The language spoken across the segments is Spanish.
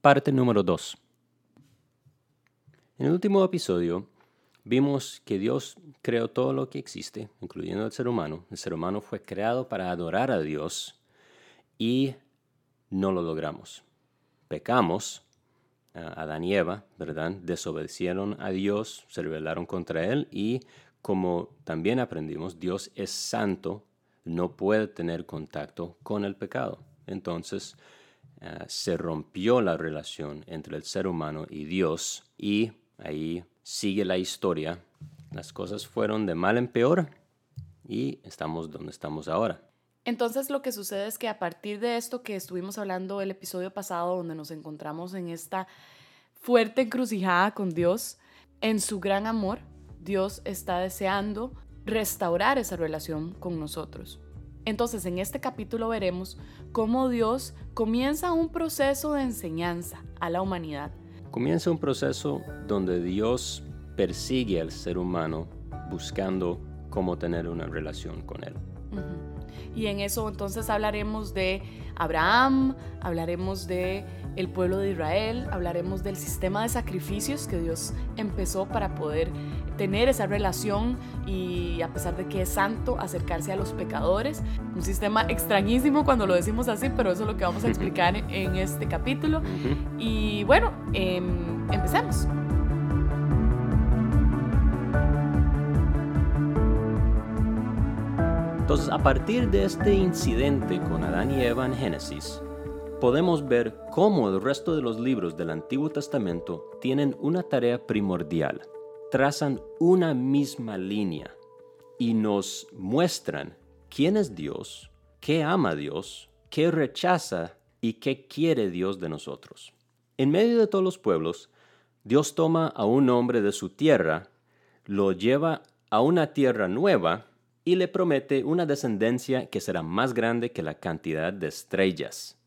Parte número 2. En el último episodio vimos que Dios creó todo lo que existe, incluyendo el ser humano. El ser humano fue creado para adorar a Dios y no lo logramos. Pecamos, Adán y Eva, ¿verdad? Desobedecieron a Dios, se rebelaron contra Él y como también aprendimos, Dios es santo, no puede tener contacto con el pecado. Entonces, eh, se rompió la relación entre el ser humano y Dios y ahí sigue la historia. Las cosas fueron de mal en peor y estamos donde estamos ahora. Entonces lo que sucede es que a partir de esto que estuvimos hablando el episodio pasado, donde nos encontramos en esta fuerte encrucijada con Dios, en su gran amor, Dios está deseando restaurar esa relación con nosotros. Entonces en este capítulo veremos cómo Dios comienza un proceso de enseñanza a la humanidad. Comienza un proceso donde Dios persigue al ser humano buscando cómo tener una relación con él. Y en eso entonces hablaremos de Abraham, hablaremos de el pueblo de Israel, hablaremos del sistema de sacrificios que Dios empezó para poder tener esa relación y a pesar de que es santo, acercarse a los pecadores. Un sistema extrañísimo cuando lo decimos así, pero eso es lo que vamos a explicar en este capítulo. Y bueno, em, empecemos. Entonces, a partir de este incidente con Adán y Eva en Génesis, podemos ver cómo el resto de los libros del Antiguo Testamento tienen una tarea primordial trazan una misma línea y nos muestran quién es Dios, qué ama Dios, qué rechaza y qué quiere Dios de nosotros. En medio de todos los pueblos, Dios toma a un hombre de su tierra, lo lleva a una tierra nueva y le promete una descendencia que será más grande que la cantidad de estrellas.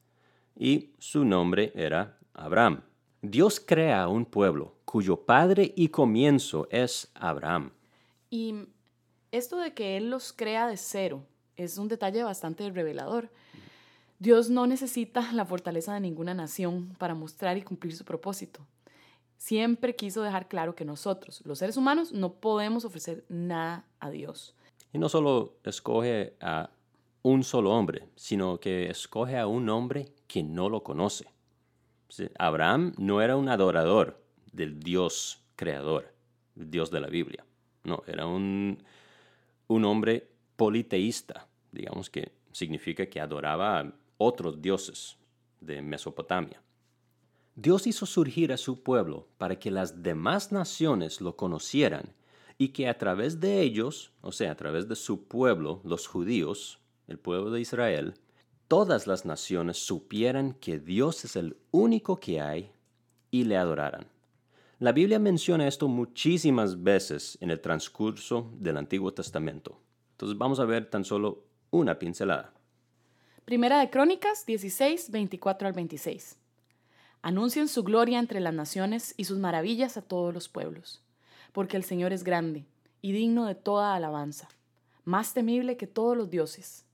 Y su nombre era Abraham. Dios crea un pueblo cuyo padre y comienzo es Abraham. Y esto de que Él los crea de cero es un detalle bastante revelador. Dios no necesita la fortaleza de ninguna nación para mostrar y cumplir su propósito. Siempre quiso dejar claro que nosotros, los seres humanos, no podemos ofrecer nada a Dios. Y no solo escoge a un solo hombre, sino que escoge a un hombre que no lo conoce. Abraham no era un adorador del Dios creador, el Dios de la Biblia. No, era un, un hombre politeísta, digamos que significa que adoraba a otros dioses de Mesopotamia. Dios hizo surgir a su pueblo para que las demás naciones lo conocieran y que a través de ellos, o sea, a través de su pueblo, los judíos, el pueblo de Israel, todas las naciones supieran que Dios es el único que hay y le adoraran. La Biblia menciona esto muchísimas veces en el transcurso del Antiguo Testamento. Entonces vamos a ver tan solo una pincelada. Primera de Crónicas 16, 24 al 26. Anuncien su gloria entre las naciones y sus maravillas a todos los pueblos, porque el Señor es grande y digno de toda alabanza, más temible que todos los dioses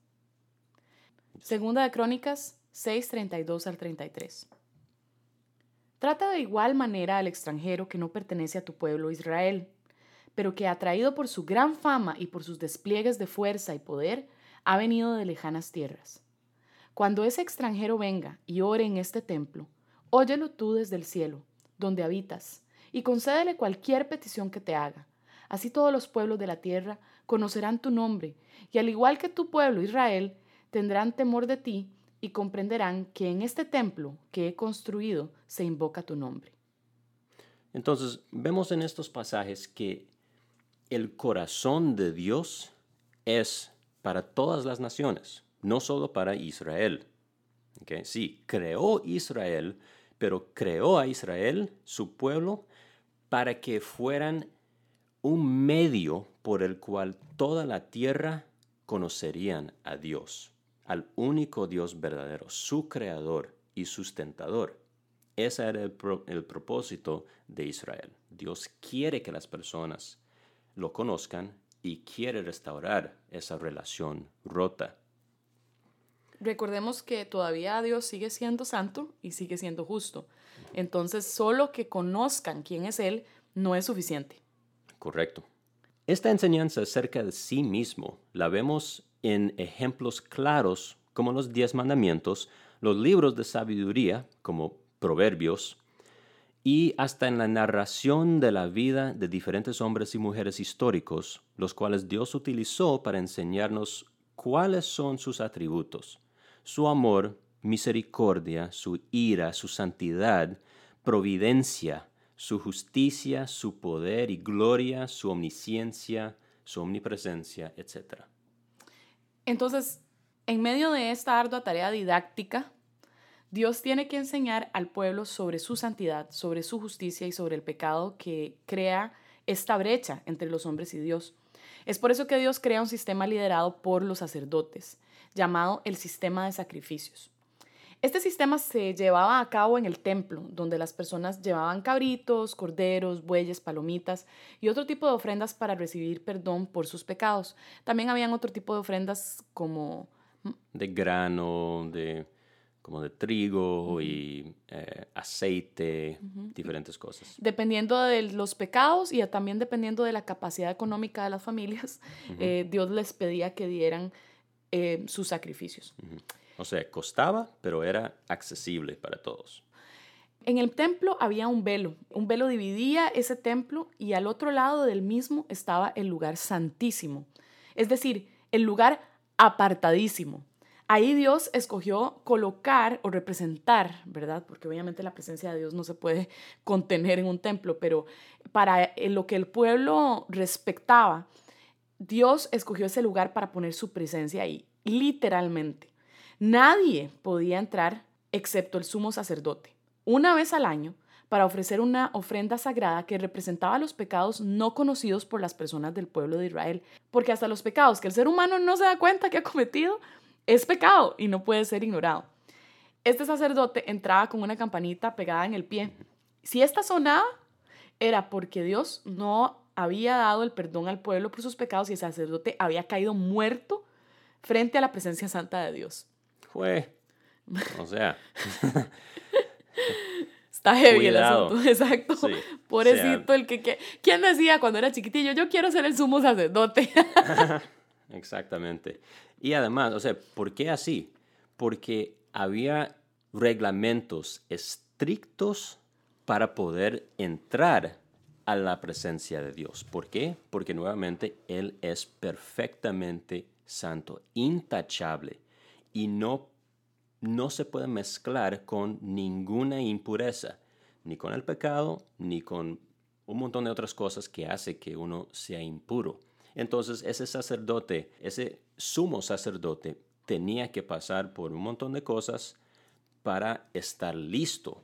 Segunda de Crónicas 6, 32 al 33. Trata de igual manera al extranjero que no pertenece a tu pueblo Israel, pero que atraído por su gran fama y por sus despliegues de fuerza y poder, ha venido de lejanas tierras. Cuando ese extranjero venga y ore en este templo, óyelo tú desde el cielo, donde habitas, y concédele cualquier petición que te haga. Así todos los pueblos de la tierra conocerán tu nombre, y al igual que tu pueblo Israel, tendrán temor de ti y comprenderán que en este templo que he construido se invoca tu nombre. Entonces, vemos en estos pasajes que el corazón de Dios es para todas las naciones, no solo para Israel. Sí, creó Israel, pero creó a Israel, su pueblo, para que fueran un medio por el cual toda la tierra conocerían a Dios al único Dios verdadero, su creador y sustentador. Ese era el, propósito de Israel. Dios quiere que las personas lo conozcan y quiere restaurar esa relación rota. recordemos que todavía Dios sigue siendo santo y sigue siendo justo. Entonces, solo que conozcan quién es Él no es suficiente. Correcto. Esta enseñanza acerca de sí mismo la vemos en ejemplos claros como los diez mandamientos, los libros de sabiduría como Proverbios, y hasta en la narración de la vida de diferentes hombres y mujeres históricos, los cuales Dios utilizó para enseñarnos cuáles son sus atributos, su amor, misericordia, su ira, su santidad, providencia, su justicia, su poder y gloria, su omnisciencia, su omnipresencia, etc. Entonces, en medio de esta ardua tarea didáctica, Dios tiene que enseñar al pueblo sobre su santidad, sobre su justicia y sobre el pecado que crea esta brecha entre los hombres y Dios. Es por eso que Dios crea un sistema liderado por los sacerdotes, llamado el sistema de sacrificios. Este sistema se llevaba a cabo en el templo, donde las personas llevaban cabritos, corderos, bueyes, palomitas y otro tipo de ofrendas para recibir perdón por sus pecados. También habían otro tipo de ofrendas como... De grano, de como de trigo y eh, aceite, diferentes cosas. Dependiendo de los pecados y también dependiendo de la capacidad económica de las familias, eh, Dios les pedía que dieran eh, sus sacrificios. O sea, costaba, pero era accesible para todos. En el templo había un velo. Un velo dividía ese templo y al otro lado del mismo estaba el lugar santísimo. Es decir, el lugar apartadísimo. Ahí Dios escogió colocar o representar, ¿verdad? Porque obviamente la presencia de Dios no se puede contener en un templo, pero para eh, lo que el pueblo respectaba, Dios escogió ese lugar para poner su presencia ahí, literalmente. Nadie podía entrar excepto el sumo sacerdote, una vez al año, para ofrecer una ofrenda sagrada que representaba los pecados no conocidos por las personas del pueblo de Israel, porque hasta los pecados que el ser humano no se da cuenta que ha cometido es pecado y no puede ser ignorado. Este sacerdote entraba con una campanita pegada en el pie. Si esta sonaba, era porque Dios no había dado el perdón al pueblo por sus pecados y el sacerdote había caído muerto frente a la presencia santa de Dios. Fue. O sea. Está heavy el asunto, exacto. Pobrecito el que, que... ¿Quién decía cuando era chiquitillo, yo quiero ser el sumo sacerdote? Exactamente. Y además, o sea, ¿por qué así? Porque había reglamentos estrictos para poder entrar a la presencia de Dios. ¿Por qué? Porque nuevamente Él es perfectamente santo, intachable y no, no se puede mezclar con ninguna impureza, ni con el pecado, ni con un montón de otras cosas que hace que uno sea impuro. Entonces ese sacerdote, ese sumo sacerdote, tenía que pasar por un montón de cosas para estar listo,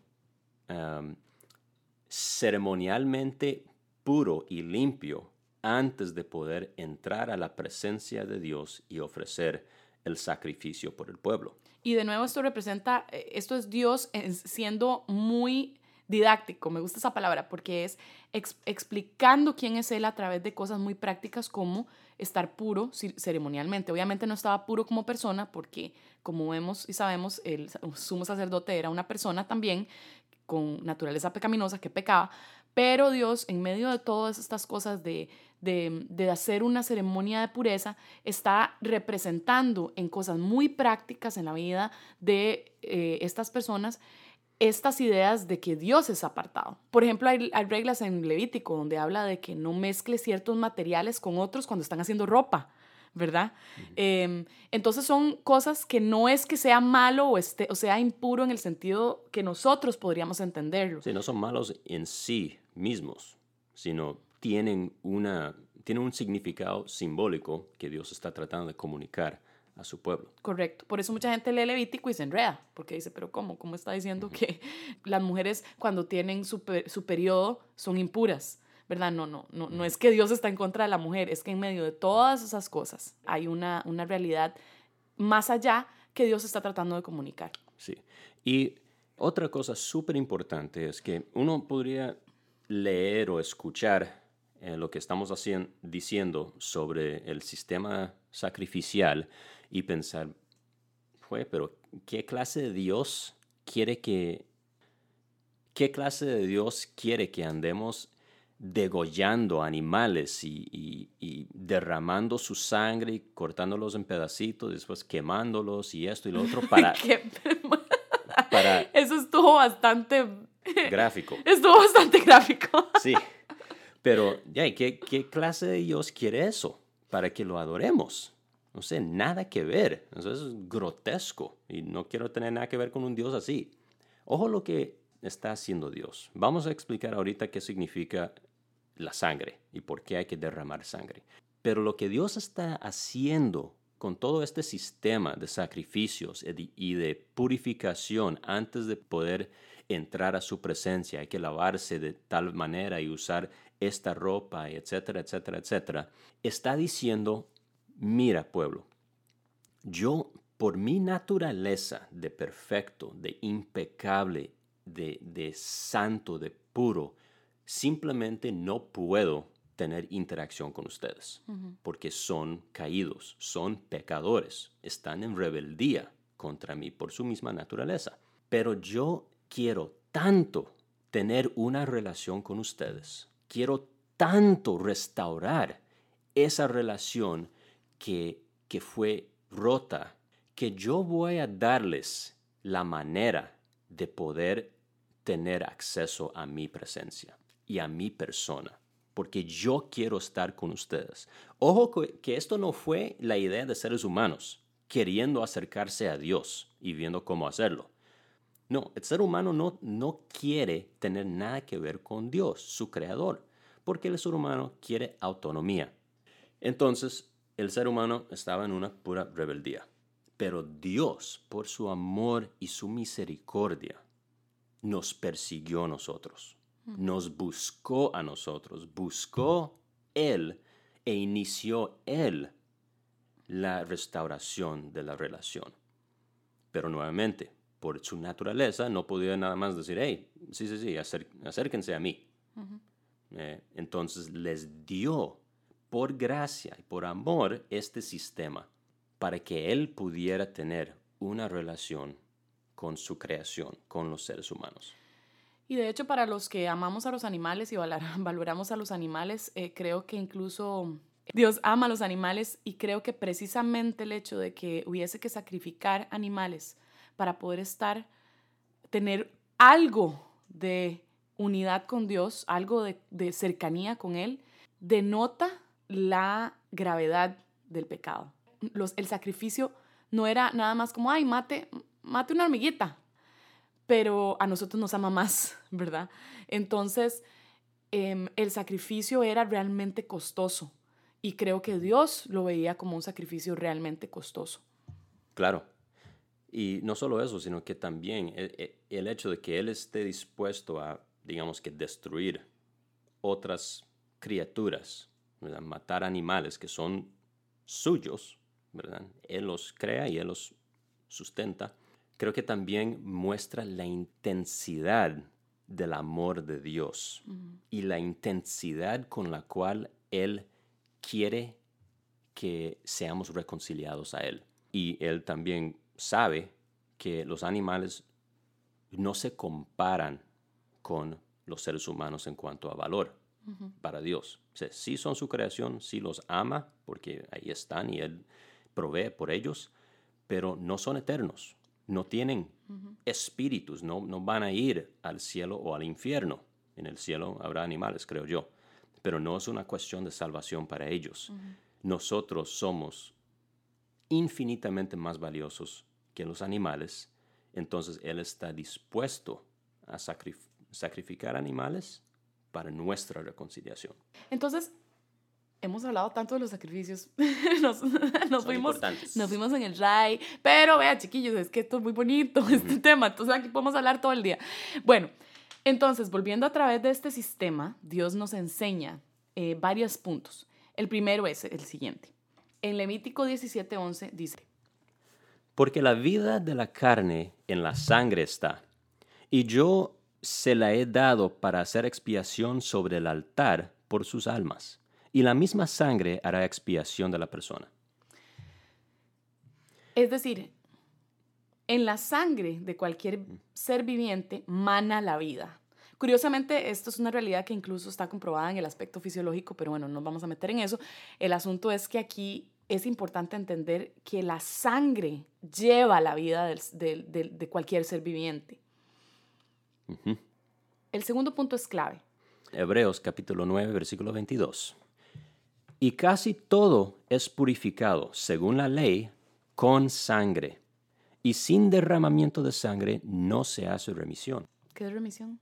ceremonialmente puro y limpio antes de poder entrar a la presencia de Dios y ofrecer el sacrificio por el pueblo. Y de nuevo esto representa, eh, esto es Dios siendo muy didáctico, me gusta esa palabra, porque es explicando quién es Él a través de cosas muy prácticas como estar puro ceremonialmente. Obviamente no estaba puro como persona, porque como vemos y sabemos, el sumo sacerdote era una persona también con naturaleza pecaminosa que pecaba, pero Dios, en medio de todas estas cosas de, de, hacer una ceremonia de pureza, está representando en cosas muy prácticas en la vida de eh, estas personas estas ideas de que Dios es apartado. Por ejemplo, hay, reglas en Levítico donde habla de que no mezcle ciertos materiales con otros cuando están haciendo ropa, ¿verdad? Em, entonces son cosas que no es que sea malo o, esté, o sea impuro en el sentido que nosotros podríamos entenderlo. Sí, no son malos en sí mismos, sino tienen, una, tienen un significado simbólico que Dios está tratando de comunicar a su pueblo. Correcto. Por eso mucha gente lee Levítico y se enreda, porque dice, pero ¿cómo? ¿Cómo está diciendo que las mujeres cuando tienen su, su periodo son impuras? ¿Verdad? No, no, no, no es que Dios está en contra de la mujer, es que en medio de todas esas cosas hay una, una realidad más allá que Dios está tratando de comunicar. Sí. Y otra cosa súper importante es que uno podría leer o escuchar eh, lo que estamos haciendo, diciendo sobre el sistema sacrificial y pensar, fue, pero ¿qué clase de Dios quiere que... ¿Qué clase de Dios quiere que andemos degollando animales y, derramando su sangre y cortándolos en pedacitos, después quemándolos y esto y lo otro para... para Eso estuvo bastante... Gráfico. Estuvo bastante gráfico. Sí. Pero, ya, ¿qué, ¿qué clase de Dios quiere eso? Para que lo adoremos. No sé, nada que ver. Eso es grotesco y no quiero tener nada que ver con un Dios así. Ojo lo que está haciendo Dios. Vamos a explicar ahorita qué significa la sangre y por qué hay que derramar sangre. Pero lo que Dios está haciendo con todo este sistema de sacrificios y de purificación antes de poder entrar a su presencia, hay que lavarse de tal manera y usar esta ropa, etcétera, etcétera, etcétera, está diciendo mira pueblo, yo por mi naturaleza de perfecto, de impecable, de, de santo, de puro, simplemente no puedo tener interacción con ustedes, porque son caídos, son pecadores, están en rebeldía contra mí por su misma naturaleza. Pero yo quiero tanto tener una relación con ustedes, quiero tanto restaurar esa relación que, que fue rota, que yo voy a darles la manera de poder tener acceso a mi presencia y a mi persona, porque yo quiero estar con ustedes. Ojo que esto no fue la idea de seres humanos queriendo acercarse a Dios y viendo cómo hacerlo. No, el ser humano no, no quiere tener nada que ver con Dios, su creador, porque el ser humano quiere autonomía. Entonces, el ser humano estaba en una pura rebeldía. Pero Dios, por su amor y su misericordia, nos persiguió a nosotros, nos buscó a nosotros, buscó Él e inició Él la restauración de la relación. Pero nuevamente, por su naturaleza, no podía nada más decir, hey, sí, sí, sí, acérquense a mí. Eh, entonces les dio por gracia y por amor este sistema para que Él pudiera tener una relación con su creación, con los seres humanos. Y de hecho, para los que amamos a los animales y valoramos a los animales, eh, creo que incluso Dios ama a los animales y creo que precisamente el hecho de que hubiese que sacrificar animales para poder estar, tener algo de unidad con Dios, algo de, cercanía con Él, denota la gravedad del pecado. Los, el sacrificio no era nada más como, ay, mate, mate una hormiguita, pero a nosotros nos ama más, ¿verdad? Entonces, em, el sacrificio era realmente costoso y creo que Dios lo veía como un sacrificio realmente costoso. Claro. Y no solo eso, sino que también el, e, el hecho de que Él esté dispuesto a, digamos que, destruir otras criaturas matar animales que son suyos, ¿verdad? Él los crea y Él los sustenta. Creo que también muestra la intensidad del amor de Dios y la intensidad con la cual Él quiere que seamos reconciliados a Él. Y Él también sabe que los animales no se comparan con los seres humanos en cuanto a valor para Dios. O sea, sí son su creación, sí los ama porque ahí están y Él provee por ellos, pero no son eternos, no tienen espíritus, no, no van a ir al cielo o al infierno. En el cielo habrá animales, creo yo, pero no es una cuestión de salvación para ellos. Nosotros somos infinitamente más valiosos que los animales, entonces Él está dispuesto a sacrificar animales para nuestra reconciliación. Entonces, hemos hablado tanto de los sacrificios, nos, nos fuimos, nos fuimos en el RAI, pero vea chiquillos, es que esto es muy bonito, este tema, entonces aquí podemos hablar todo el día. Bueno, entonces, volviendo a través de este sistema, Dios nos enseña eh, varios puntos. El primero es el siguiente. En Levítico 17:11 dice, Porque la vida de la carne en la sangre está, y yo se la he dado para hacer expiación sobre el altar por sus almas, y la misma sangre hará expiación de la persona. Es decir, En la sangre de cualquier ser viviente mana la vida. Curiosamente, esto es una realidad que incluso está comprobada en el aspecto fisiológico, pero bueno, no nos vamos a meter en eso. El asunto es que aquí es importante entender que la sangre lleva la vida de cualquier ser viviente. El segundo punto es clave. Hebreos capítulo 9, versículo 22. Y casi todo es purificado, según la ley, con sangre. Y sin derramamiento de sangre no se hace remisión. ¿Qué es remisión?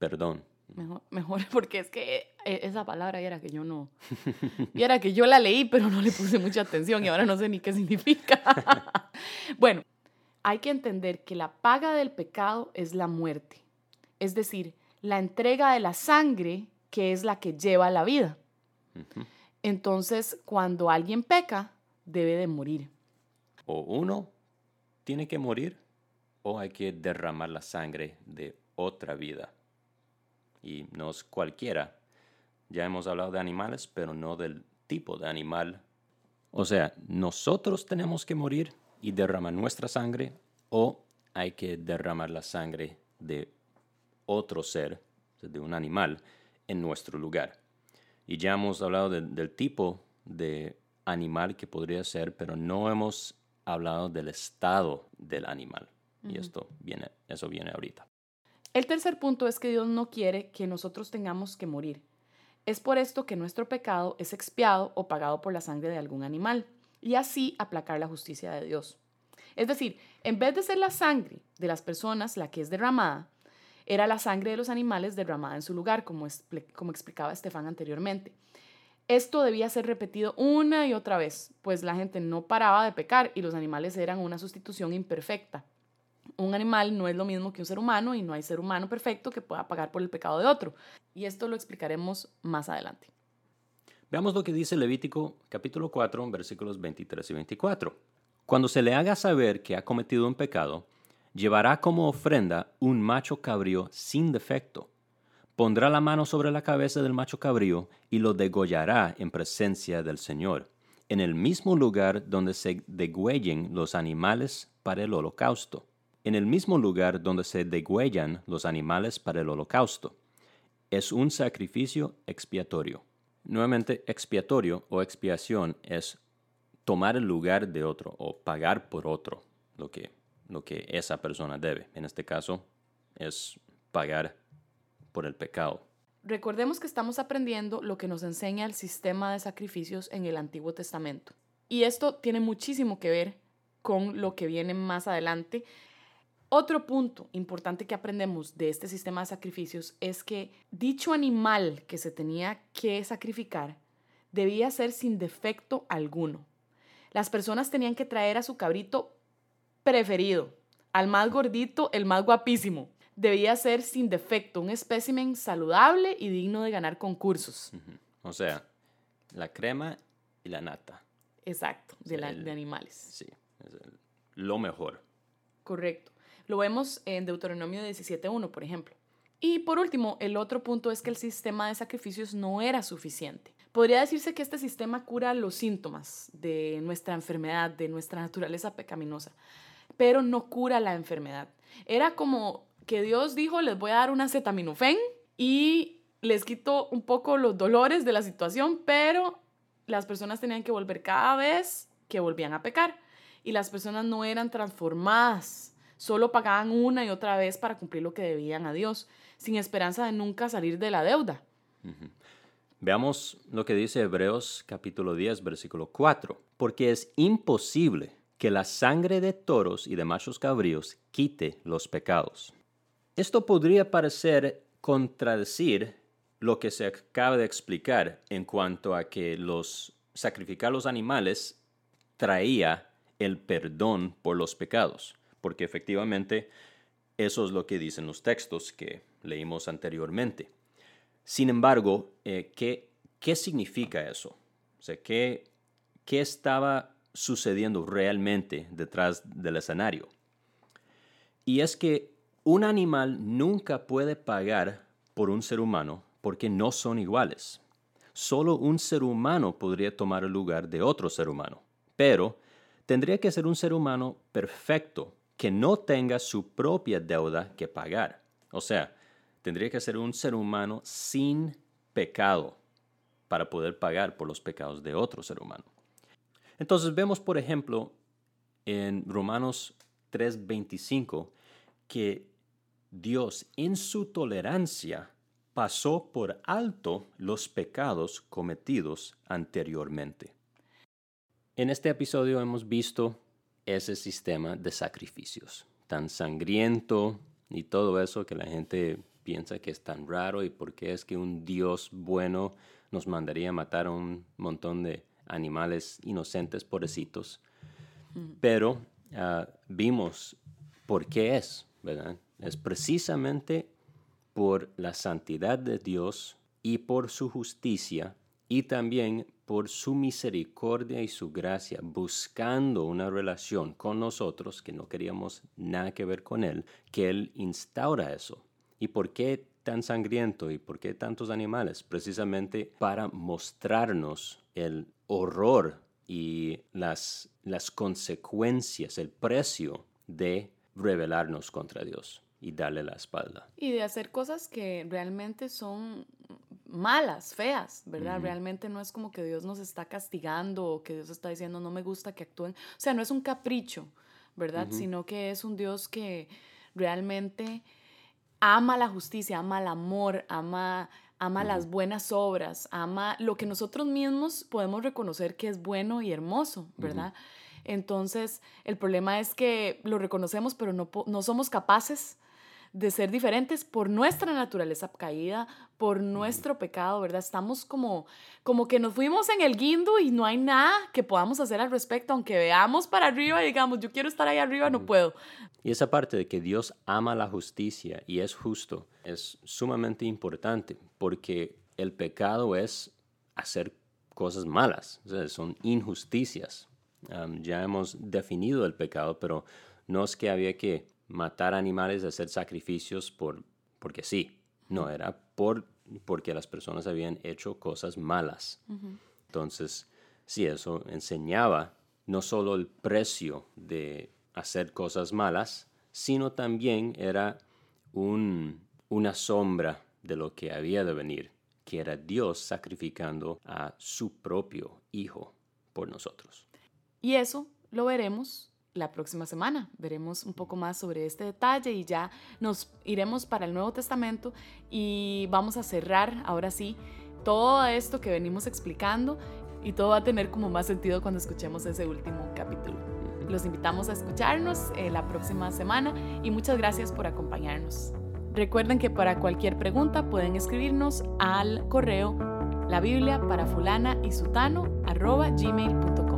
Perdón. Mejor, mejor, porque es que e, esa palabra era que yo no. Y era que yo la leí, pero no le puse mucha atención y ahora no sé ni qué significa. bueno, hay que entender que la paga del pecado es la muerte. Es decir, la entrega de la sangre que es la que lleva la vida. Entonces, cuando alguien peca, debe de morir. O uno tiene que morir o hay que derramar la sangre de otra vida. Y no es cualquiera. Ya hemos hablado de animales, pero no del tipo de animal. O sea, nosotros tenemos que morir y derramar nuestra sangre o hay que derramar la sangre de otro ser, de un animal, en nuestro lugar. Y ya hemos hablado del tipo de animal que podría ser, pero no hemos hablado del estado del animal. Y esto viene, eso viene ahorita. El tercer punto es que Dios no quiere que nosotros tengamos que morir. Es por esto que nuestro pecado es expiado o pagado por la sangre de algún animal, y así aplacar la justicia de Dios. Es decir, en vez de ser la sangre de las personas la que es derramada, era la sangre de los animales derramada en su lugar, como, explicaba Estefan anteriormente. Esto debía ser repetido una y otra vez, pues la gente no paraba de pecar y los animales eran una sustitución imperfecta. Un animal no es lo mismo que un ser humano y no hay ser humano perfecto que pueda pagar por el pecado de otro. Y esto lo explicaremos más adelante. Veamos lo que dice Levítico capítulo 4, versículos 23 y 24. Cuando se le haga saber que ha cometido un pecado, llevará como ofrenda un macho cabrío sin defecto. Pondrá la mano sobre la cabeza del macho cabrío y lo degollará en presencia del Señor, en el mismo lugar donde se degüellen los animales para el holocausto, en el mismo lugar donde se degüellan los animales para el holocausto. Es un sacrificio expiatorio. Nuevamente, expiatorio o expiación es tomar el lugar de otro o pagar por otro, lo que lo que esa persona debe. En este caso es pagar por el pecado. Recordemos que estamos aprendiendo lo que nos enseña el sistema de sacrificios en el Antiguo Testamento. Y esto tiene muchísimo que ver con lo que viene más adelante. Otro punto importante que aprendemos de este sistema de sacrificios es que dicho animal que se tenía que sacrificar debía ser sin defecto alguno. Las personas tenían que traer a su cabrito preferido, al más gordito, el más guapísimo. Debía ser sin defecto, un espécimen saludable y digno de ganar concursos. O sea, la crema y la nata. Exacto, de, de animales. Sí, lo mejor. Correcto. Lo vemos en Deuteronomio 17.1, por ejemplo. Y por último, el otro punto es que el sistema de sacrificios no era suficiente. Podría decirse que este sistema cura los síntomas de nuestra enfermedad, de nuestra naturaleza pecaminosa, pero no cura la enfermedad. Era como que Dios dijo, les voy a dar una acetaminofén y les quito un poco los dolores de la situación, pero las personas tenían que volver cada vez que volvían a pecar y las personas no eran transformadas, solo pagaban una y otra vez para cumplir lo que debían a Dios, sin esperanza de nunca salir de la deuda. Veamos lo que dice Hebreos capítulo 10, versículo 4, porque es imposible que la sangre de toros y de machos cabríos quite los pecados. Esto podría parecer contradecir lo que se acaba de explicar en cuanto a que los sacrificar los animales traía el perdón por los pecados, porque efectivamente eso es lo que dicen los textos que leímos anteriormente. Sin embargo, eh, ¿qué, ¿qué, significa eso? ¿qué, ¿qué estaba sucediendo realmente detrás del escenario. Y es que un animal nunca puede pagar por un ser humano porque no son iguales. Solo un ser humano podría tomar el lugar de otro ser humano, pero tendría que ser un ser humano perfecto que no tenga su propia deuda que pagar. O sea, tendría que ser un ser humano sin pecado para poder pagar por los pecados de otro ser humano. Entonces vemos, por ejemplo, en Romanos 3:25 que Dios en su tolerancia pasó por alto los pecados cometidos anteriormente. En este episodio hemos visto ese sistema de sacrificios, tan sangriento y todo eso que la gente piensa que es tan raro y por qué es que un Dios bueno nos mandaría matar a un montón de animales inocentes, pobrecitos. Pero ah, vimos por qué es, ¿verdad? Es precisamente por la santidad de Dios y por su justicia y también por su misericordia y su gracia, buscando una relación con nosotros, que no queríamos nada que ver con Él, que Él instaura eso. ¿Y por qué tan sangriento y por qué tantos animales? Precisamente para mostrarnos el horror y las, las consecuencias, el precio de rebelarnos contra Dios y darle la espalda. Y de hacer cosas que realmente son malas, feas, ¿verdad? Realmente no es como que Dios nos está castigando o que Dios está diciendo no me gusta que actúen. O sea, no es un capricho, ¿verdad? Sino que es un Dios que realmente ama la justicia, ama el amor, ama, ama las buenas obras, ama lo que nosotros mismos podemos reconocer que es bueno y hermoso, ¿verdad? Entonces, el problema es que lo reconocemos, pero no, no somos capaces de ser diferentes por nuestra naturaleza caída, por nuestro pecado, ¿verdad? Estamos como, como que nos fuimos en el guindo y no hay nada que podamos hacer al respecto, aunque veamos para arriba y digamos, yo quiero estar ahí arriba, no puedo. Y esa parte de que Dios ama la justicia y es justo es sumamente importante porque el pecado es hacer cosas malas, son injusticias. ya hemos definido el pecado, pero no es que había que matar animales, hacer sacrificios por, porque sí. No, era por, porque las personas habían hecho cosas malas. Entonces, sí, eso enseñaba no solo el precio de hacer cosas malas, sino también era un, una sombra de lo que había de venir, que era Dios sacrificando a su propio Hijo por nosotros. Y eso lo veremos la próxima semana. Veremos un poco más sobre este detalle y ya nos iremos para el Nuevo Testamento y vamos a cerrar ahora sí todo esto que venimos explicando y todo va a tener como más sentido cuando escuchemos ese último capítulo. Los invitamos a escucharnos eh, la próxima semana y muchas gracias por acompañarnos. Recuerden que para cualquier pregunta pueden escribirnos al correo la Biblia para fulana y sutano arroba gmail.com